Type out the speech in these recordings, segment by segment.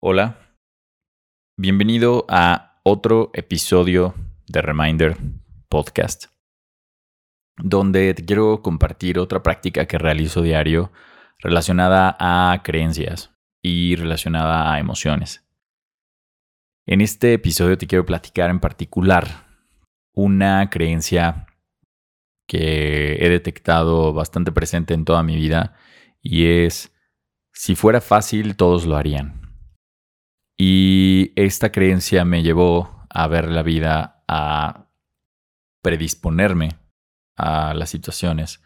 Hola, bienvenido a otro episodio de Reminder Podcast, donde te quiero compartir otra práctica que realizo diario relacionada a creencias y relacionada a emociones. En este episodio te quiero platicar en particular una creencia que he detectado bastante presente en toda mi vida y es, si fuera fácil, todos lo harían. Y esta creencia me llevó a ver la vida, a predisponerme a las situaciones,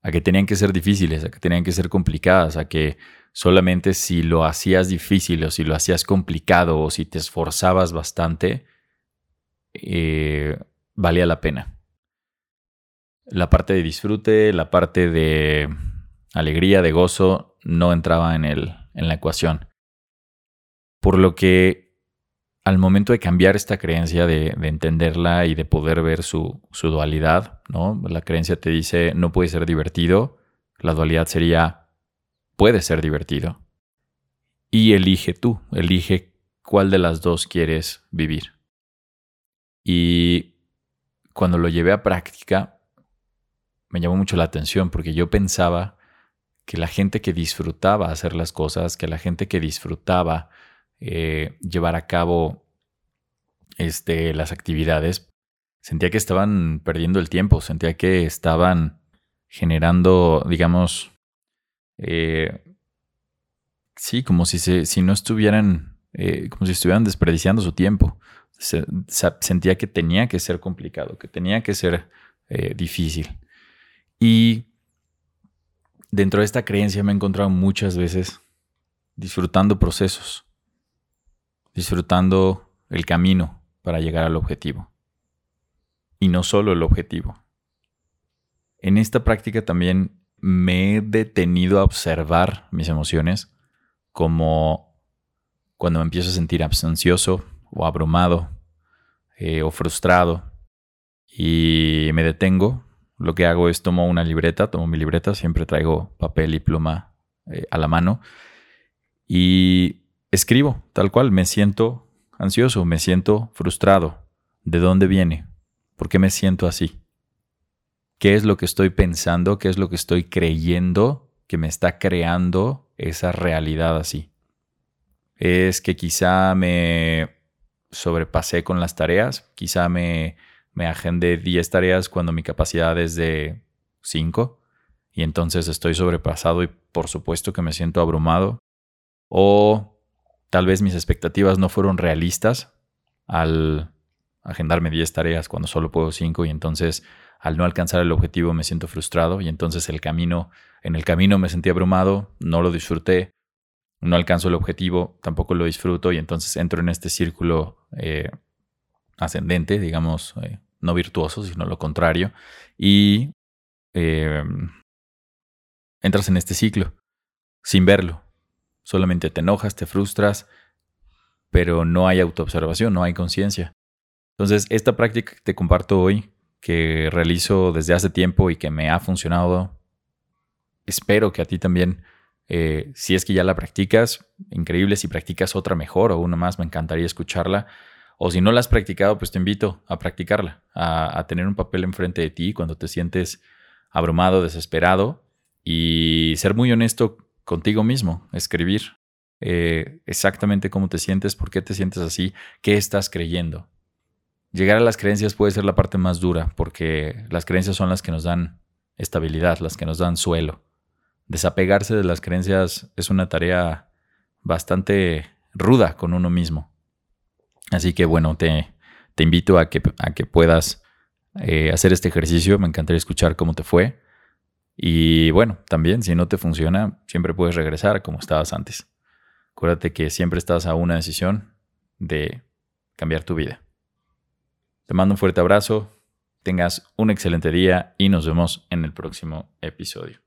a que tenían que ser difíciles, a que tenían que ser complicadas, a que solamente si lo hacías difícil o si lo hacías complicado o si te esforzabas bastante, eh, valía la pena. La parte de disfrute, la parte de alegría, de gozo, no entraba en, el, en la ecuación. Por lo que al momento de cambiar esta creencia, de, entenderla y de poder ver su, su, dualidad, ¿no? La creencia te dice no puede ser divertido, la dualidad sería puede ser divertido. Y elige tú, elige cuál de las dos quieres vivir. Y cuando lo llevé a práctica, me llamó mucho la atención porque yo pensaba que la gente que disfrutaba hacer las cosas, que la gente que disfrutaba eh, llevar a cabo este, las actividades, sentía que estaban perdiendo el tiempo, sentía que estaban generando, digamos, eh, sí, como si, se, si no estuvieran, eh, como si estuvieran desperdiciando su tiempo. sentía que tenía que ser complicado, que tenía que ser difícil. Y dentro de esta creencia me he encontrado muchas veces disfrutando procesos, disfrutando el camino para llegar al objetivo. Y no solo el objetivo. En esta práctica también me he detenido a observar mis emociones como cuando me empiezo a sentir ansioso o abrumado eh, o frustrado y me detengo, lo que hago es tomo una libreta, tomo mi libreta, siempre traigo papel y pluma eh, a la mano y escribo, tal cual, me siento ansioso, me siento frustrado. ¿De dónde viene? ¿Por qué me siento así? ¿Qué es lo que estoy pensando? ¿Qué es lo que estoy creyendo que me está creando esa realidad así? Es que quizá me sobrepasé con las tareas, quizá me, me agendé 10 tareas cuando mi capacidad es de 5 y entonces estoy sobrepasado y por supuesto que me siento abrumado. O Tal vez mis expectativas no fueron realistas al agendarme 10 tareas cuando solo puedo 5 y entonces al no alcanzar el objetivo me siento frustrado y entonces el camino, en el camino me sentí abrumado, no lo disfruté, no alcanzo el objetivo, tampoco lo disfruto y entonces entro en este círculo eh, ascendente, digamos, eh, no virtuoso, sino lo contrario, y em, entras en este ciclo sin verlo, Solamente te enojas, te frustras, pero no hay autoobservación, no hay conciencia. Entonces, esta práctica que te comparto hoy, que realizo desde hace tiempo y que me ha funcionado, espero que a ti también, eh, si es que ya la practicas, increíble, si practicas otra mejor o una más, me encantaría escucharla. O si no la has practicado, pues te invito a practicarla, a, a tener un papel enfrente de ti cuando te sientes abrumado, desesperado y ser muy honesto contigo mismo, escribir eh, exactamente cómo te sientes, por qué te sientes así, qué estás creyendo. Llegar a las creencias puede ser la parte más dura, porque las creencias son las que nos dan estabilidad, las que nos dan suelo. Desapegarse de las creencias es una tarea bastante ruda con uno mismo. Así que bueno, te, te invito a que, a que puedas eh, hacer este ejercicio. Me encantaría escuchar cómo te fue. Y bueno, también si no te funciona, siempre puedes regresar como estabas antes. Acuérdate que siempre estás a una decisión de cambiar tu vida. Te mando un fuerte abrazo, tengas un excelente día y nos vemos en el próximo episodio.